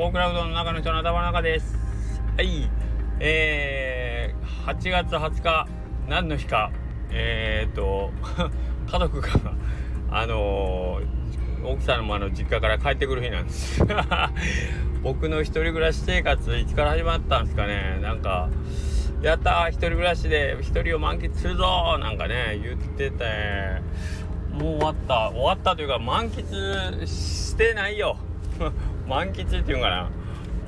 横クラウドの中の人の頭の中です。はい。えー、8月20日何の日か。えー、っ と家族があのー、奥さんのあの実家から帰ってくる日なんです。僕の一人暮らし生活いつから始まったんですかね。なんかやったー一人暮らしで一人を満喫するぞなんかね言っててもう終わった。終わったというか満喫してないよ。満喫っていうかな。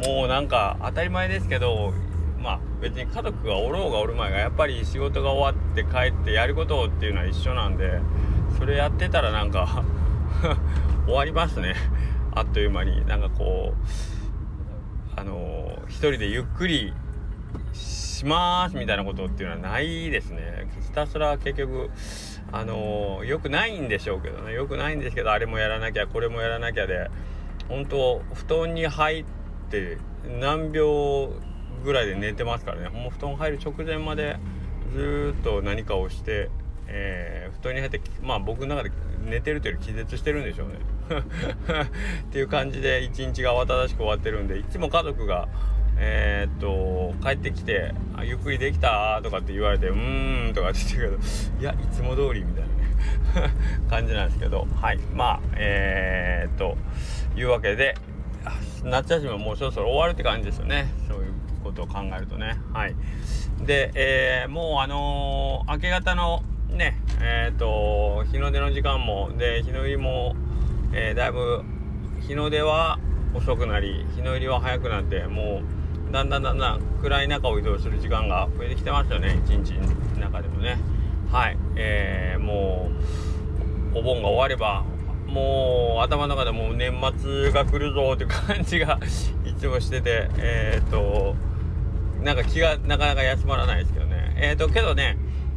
もうなんか当たり前ですけどまあ別に家族がおろうがおる前がやっぱり仕事が終わって帰ってやることっていうのは一緒なんでそれやってたらなんか 終わりますね。あっという間になんかこうあのー、一人でゆっくりしますみたいなことっていうのはないですね。ひたすら結局あのー、よくないんでしょうけどね。よくないんですけどあれもやらなきゃこれもやらなきゃで本当布団に入って何秒ぐらいで寝てますからねもう布団入る直前までずっと何かをして、えー、布団に入ってまあ僕の中で寝てるというより気絶してるんでしょうね っていう感じで一日が慌ただしく終わってるんでいつも家族がえー、っと帰ってきてあ「ゆっくりできた?」とかって言われて「うーん」とかって言ってるけどいやいつも通りみたいなね 感じなんですけどはいまあえー、っというわけで夏休みももうそろそろ終わるって感じですよね。そういうことを考えるとね。はい。で、えー、もうあのー、明け方のねえっ、と日の出の時間もで日の入りも、えー、だいぶ日の出は遅くなり日の入りは早くなってもうだんだんだんだん暗い中を移動する時間が増えてきてますよね。一日の中でもね。はい。えー、もうお盆が終わればもう頭の中でもう年末が来るぞっていう感じがいつもしてて えっ、となんか気がなかなか休まらないですけどねえっ、とけどね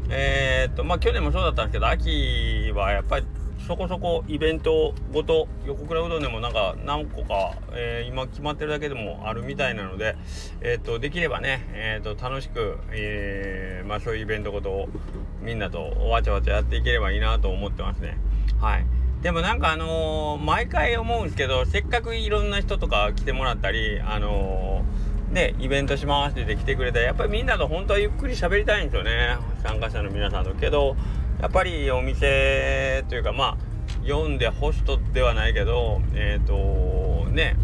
えっ、とまあ去年もそうだったんですけど秋はやっぱりそこそこイベントごと横倉うどんでもなんか何個か、えー、今決まってるだけでもあるみたいなので、えーと、できればね、えーと、楽しく、えー、まあ、そういうイベントごとをみんなとわちゃわちゃやっていければいいなと思ってますね。はいでもなんかあのー、毎回思うんですけどせっかくいろんな人とか来てもらったりあのー、でイベントしますって来てくれたらやっぱりみんなと本当はゆっくり喋りたいんですよね。参加者の皆さんと。けどやっぱりお店というかまあ読んでホストではないけどえっ、ー、とね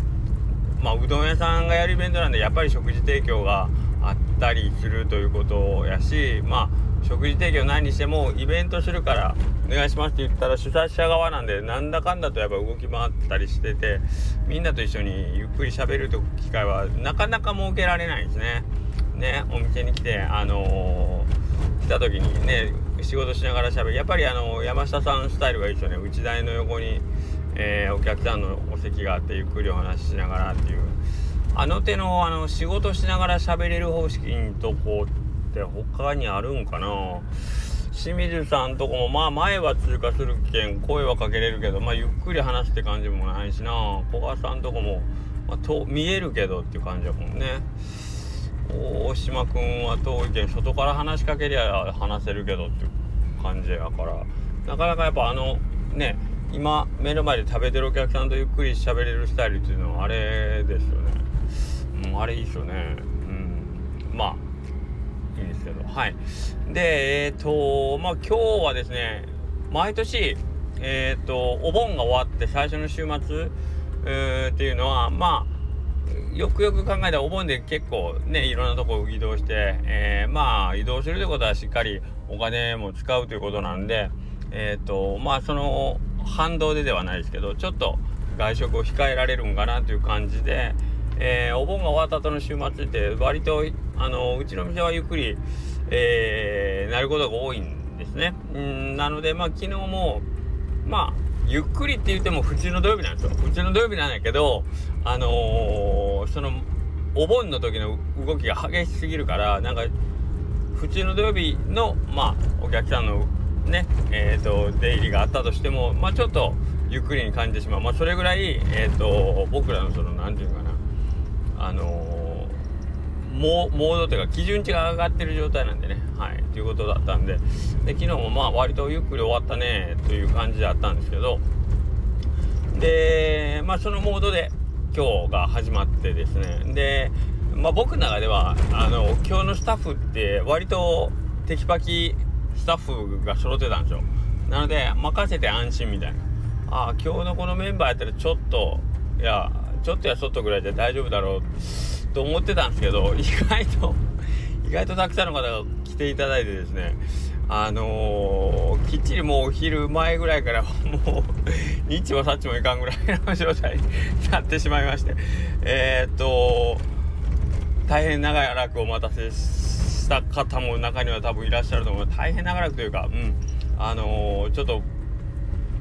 まあうどん屋さんがやるイベントなんでやっぱり食事提供があったりするということやしまあ食事提供何にしてもイベントするから願いしますって言ったら主催者側なんでなんだかんだとやっぱ動き回ったりしててみんなと一緒にゆっくり喋る機会はなかなか設けられないんですね。ねお店に来てあのー、来た時にね仕事しながら喋る。やっぱりあの山下さんスタイルがいいですよね。内台の横に、えー、お客さんのお席があってゆっくりお話ししながらっていう。あの手のあの仕事しながら喋れる方式のとこって他にあるんかな。清水さんとこもまあ前は通過するけん声はかけれるけどまあゆっくり話すって感じもないしな。古賀さんとこも、まあ、と見えるけどっていう感じやもんね。大島君は遠いけん外から話しかけりゃ話せるけどっていう感じやから。なかなかやっぱあのね今目の前で食べてるお客さんとゆっくり喋れるスタイルっていうのはあれですよね、うん、あれいいっすよね。うん。まあですけどはい。でえっ、ー、とまあ今日はですね毎年えっ、ー、とお盆が終わって最初の週末、えー、っていうのはまあよくよく考えたらお盆で結構ねいろんなとこ移動して、えー、まあ移動するということはしっかりお金も使うということなんでえっ、とまあその反動でではないですけどちょっと外食を控えられるんかなという感じで、えー、お盆が終わった後の週末って割とあのうちの店はゆっくり、えー、なることが多いんですね。んなのでまあ昨日もまあゆっくりって言っても普通の土曜日なんですよ。普通の土曜日なんやけどあのー、そのお盆の時の動きが激しすぎるからなんか普通の土曜日のまあお客さんのねえ、ー、と出入りがあったとしてもまあちょっとゆっくりに感じてしまうまあそれぐらいえっ、ー、と僕らのその何て言うかあのモードというか基準値が上がってる状態なんでね。はい。ということだったんで。で昨日もまあ割とゆっくり終わったねという感じだったんですけど。でまあそのモードで今日が始まってですね。で、まあ、僕の中ではあの今日のスタッフって割とテキパキスタッフが揃ってたんですよ。なので任せて安心みたいな。ああ今日のこのメンバーやったらちょっといやちょっとやそっとぐらいで大丈夫だろうと思ってたんですけど意外と意外とたくさんの方が来ていただいてですね。あのー、きっちりもうお昼前ぐらいからもう日もさっちもいかんぐらいの状態になってしまいまして。えー、っと大変長らくお待たせした方も中には多分いらっしゃると思う。大変長らくというかうん。あのー、ちょっと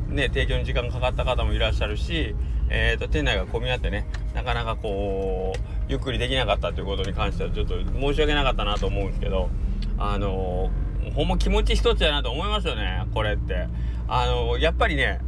ね提供に時間かかった方もいらっしゃるしえーと、店内が混み合ってねなかなかこうゆっくりできなかったということに関してはちょっと申し訳なかったなと思うんですけどあのー、ほんま気持ち一つやなと思いますよねこれって。あのー、やっぱりね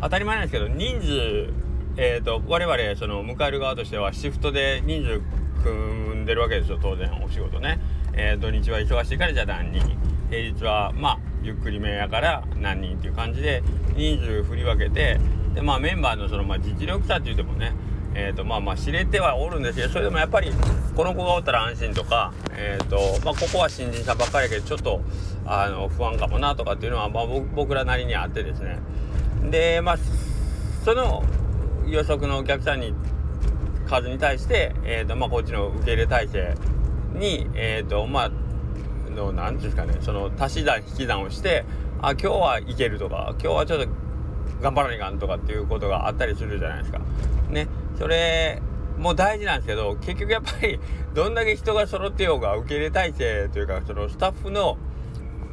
当たり前なんですけど人数えーと、我々その迎える側としてはシフトで人数組んでるわけですよ当然お仕事ね、え、土日は忙しいからじゃあ何人。平日はまあゆっくりめやから何人っていう感じで人数振り分けてでまあメンバーのその、まあ、実力差って言ってもねえーとまあまあ知れてはおるんですけどそれでもやっぱりこの子がおったら安心とか、えーとまあ、ここは新人さんばっかりやけどちょっとあの不安かもなとかっていうのは、まあ、僕らなりにあってですね。でまあその予測のお客さんに数に対して、えーとまあ、こっちの受け入れ体制にえ、ー、とまあの何ていうんですかねその足し算引き算をしてあ今日はいけるとか今日はちょっと頑張らないかんとかっていうことがあったりするじゃないですか。ね。それも大事なんですけど、結局やっぱり どんだけ人が揃ってようが受け入れ体制というか、そのスタッフの、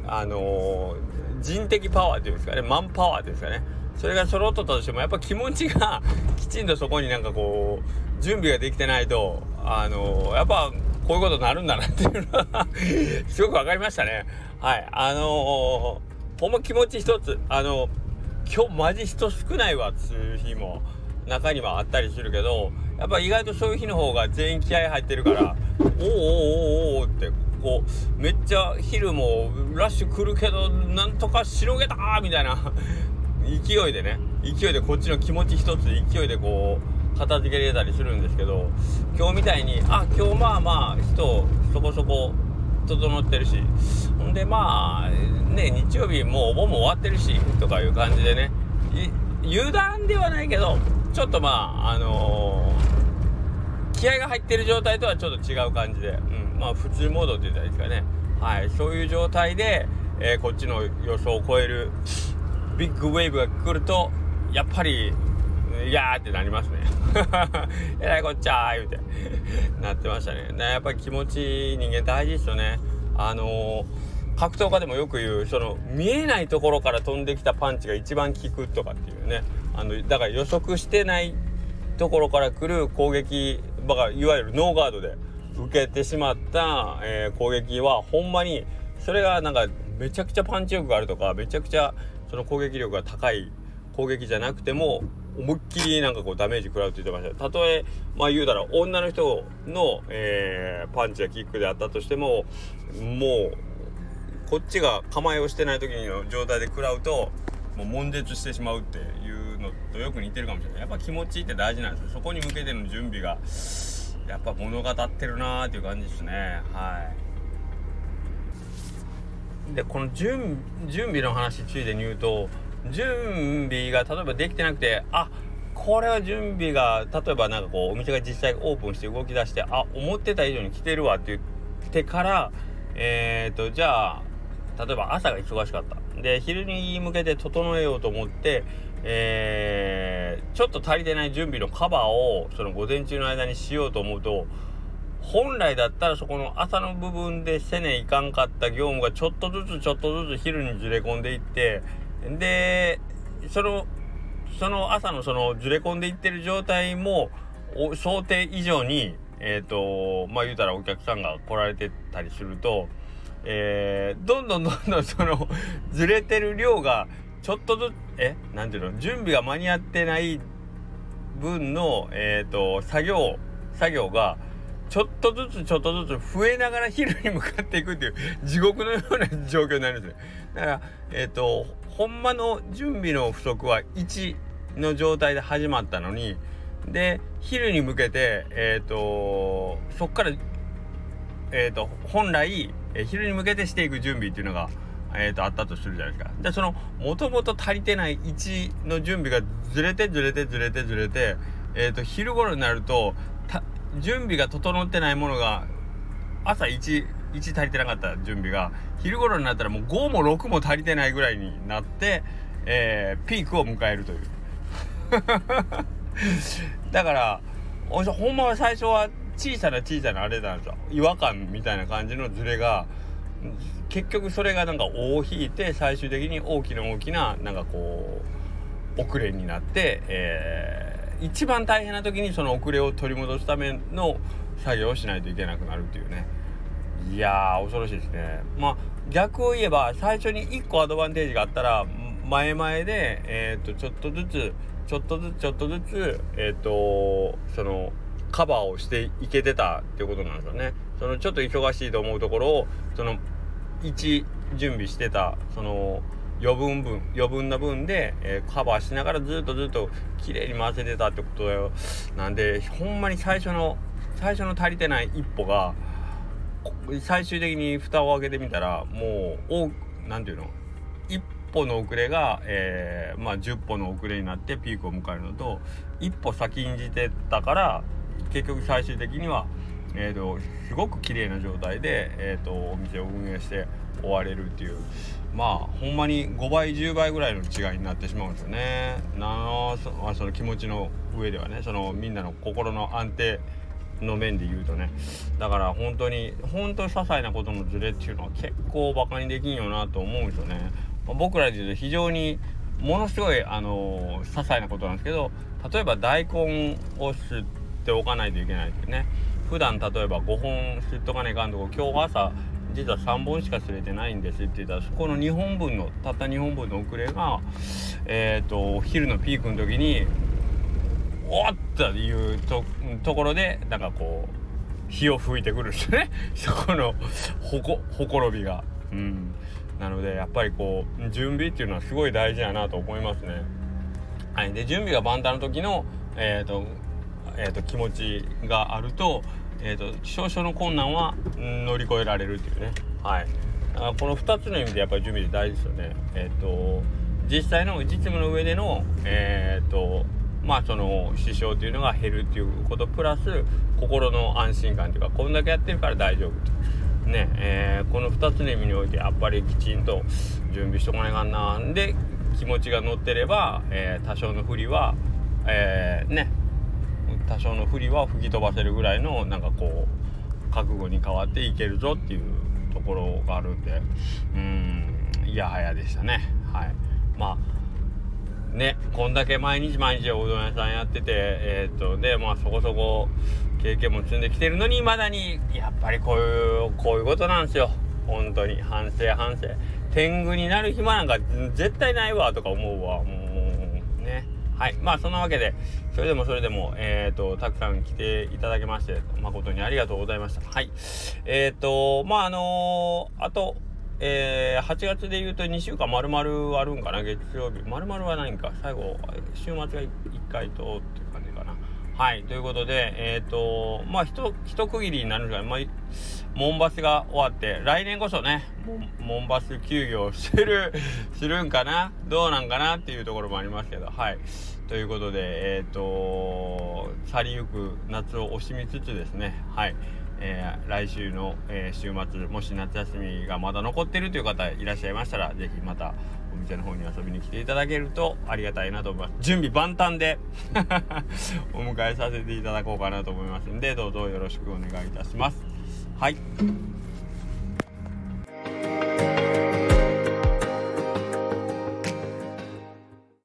あのー、人的パワーっていうんですかね、マンパワーですかね。それが揃っとったとしても、やっぱ気持ちが きちんとそこになんかこう、準備ができてないと、あのー、やっぱこういうことになるんだなっていうのは すごく分かりましたね。はい。あのー、ほんま気持ち一つ、あのー今日マジ人少ないわっつう日も中にはあったりするけどやっぱ意外とそういう日の方が全員気合入ってるからおおおおおおってこうめっちゃ昼もラッシュ来るけどなんとかしのげたみたいな勢いでね勢いでこっちの気持ち一つ勢いでこう片付けられたりするんですけど今日みたいにあ今日まあまあ人そこそこ整ってるしほんでまあね日曜日もうお盆も終わってるしとかいう感じでね油断ではないけどちょっとまああのー、気合が入ってる状態とはちょっと違う感じで、うん、まあ普通モードって言ったらいいですかねはいそういう状態で、えー、こっちの予想を超えるビッグウェーブが来るとやっぱりいやーってなりますね。えらいこっちゃー言うてなってましたね。ねやっぱり気持ち人間大事ですよね。あのー、格闘家でもよく言うその見えないところから飛んできたパンチが一番効くとかっていうね。あのだから予測してないところから来る攻撃いわゆるノーガードで受けてしまった、えー、攻撃はほんまにそれがなんかめちゃくちゃパンチ力があるとかめちゃくちゃその攻撃力が高い攻撃じゃなくても思いっきりなんかこうダメージ食らうって言ってましたたとえまあ言うたら女の人の、えー、パンチやキックであったとしてももうこっちが構えをしてない時の状態で食らうともう悶絶してしまうっていうのとよく似てるかもしれない。やっぱ気持ちって大事なんですよ。そこに向けての準備がやっぱ物語ってるなーっていう感じですね。はい。でこの準備の話ついでに言うと準備が例えばできてなくてあこれは準備が例えばなんかこうお店が実際オープンして動き出してあ思ってた以上に来てるわって言ってからえっ、ー、とじゃあ例えば朝が忙しかった。で昼に向けて整えようと思ってえー、ちょっと足りてない準備のカバーをその午前中の間にしようと思うと本来だったらそこの朝の部分でせねいかんかった業務がちょっとずつちょっとずつ昼にずれ込んでいってでそのその朝のそのずれ込んでいってる状態も想定以上にえっ、ー、とまあ言うたらお客さんが来られてたりすると、えー、どんどんどんどんその ずれてる量がちょっとずつえなんていうの？準備が間に合ってない分のえっ、ー、と作業作業がちょっとずつちょっとずつ増えながら昼に向かっていくっていう地獄のような状況になるんですよ。だからえっ、ー、とほんまの準備の不足は1の状態で始まったのにで昼に向けてえっ、ー、とそっからえっ、ー、と本来、え昼に向けてしていく準備っていうのがえーと、あったとするじゃないですか。でそのもともと足りてない位置の準備がずれてずれてずれてずれて、えーと、昼頃になると準備が整ってないものが朝1、1足りてなかった準備が昼頃になったらもう5も6も足りてないぐらいになって、えー、ピークを迎えるという。だからほんまは最初は小さな小さなあれなんですよ。違和感みたいな感じのズレが結局それがなんか尾を引いて最終的に大きな大きななんかこう遅れになって、えー、一番大変な時にその遅れを取り戻すための作業をしないといけなくなるっていうね。いやー恐ろしいですね。まあ逆を言えば最初に1個アドバンテージがあったら前々で、えー、とちょっとずつちょっとずつちょっとずつえっ、ー、とそのカバーをしていけてたっていうことなんですよね。そのちょっと忙しいと思うところをその1準備してたその余分分余分な分で、えー、カバーしながらずっとずっと綺麗に回せてたってことだよなんでほんまに最初の最初の足りてない一歩が最終的に蓋を開けてみたらもう何て言うの？一歩の遅れが、えー、まあ10歩の遅れになってピークを迎えるのと一歩先んじてたから結局最終的にはえーと、すごく綺麗な状態で、えーと、お店を運営して終われるっていうまあほんまに5倍10倍ぐらいの違いになってしまうんですよね。なそその気持ちの上ではねそのみんなの心の安定の面で言うとねだから本当に本当に些細なことのズレっていうのは結構バカにできんよなと思うんですよね。まあ、僕らで言うと非常にものすごいあのー、些細なことなんですけど例えば大根を吸っておかないといけないっていうね普段例えば5本吸っとかねえかんとこ今日朝実は3本しか吸れてないんですって言ったらそこの2本分のたった2本分の遅れがえっ、ー、と昼のピークの時におっというとところでなんかこう火を吹いてくるんですね そこのほこほころびが。うんなのでやっぱりこう準備っていうのはすごい大事やなと思いますね。はい、で準備が万端の時の、えーとえーと、気持ちがあると,、えーと、少々の困難は乗り越えられるっていうね、はい、あこの2つの意味でやっぱり準備って大事ですよね。えーと、実際の実務の上での、えーとまあその支障というのが減るっていうことプラス心の安心感というかこんだけやってるから大丈夫と。ねえー、この2つの意味においてやっぱりきちんと準備しとかないかんなんで気持ちが乗ってれば、えー、多少の不利は、えー、ね多少の不利は吹き飛ばせるぐらいのなんかこう覚悟に変わっていけるぞっていうところがあるんで。うんいやはやでしたね。はい。まあねこんだけ毎日毎日おうどん屋さんやっててえー、っとでまあそこそこ経験も積んできてるのにまだにやっぱりこういうこういうことなんですよ。本当に。反省反省。天狗になる暇なんか絶対ないわとか思うわもう。はい。まあそんなわけでそれでもそれでもえっ、ー、とたくさん来ていただきまして誠にありがとうございました。はい。えっ、ー、とまああのー、あとえー、8月で言うと2週間丸々あるんかな月曜日。丸々はないんか。最後週末が1回とってはいということでえっ、とまあひと一区切りになるんですがまあモンバスが終わって来年こそねモンバス休業する するんかな？どうなんかなっていうところもありますけど。はい。ということでえっ、ー、と去りゆく夏を惜しみつつですね。はい。えー、来週の、え、週末もし夏休みがまだ残ってるという方いらっしゃいましたら是非また店の方に遊びに来ていただけるとありがたいなと思います。準備万端で お迎えさせていただこうかなと思いますんでどうぞよろしくお願いいたします。はい。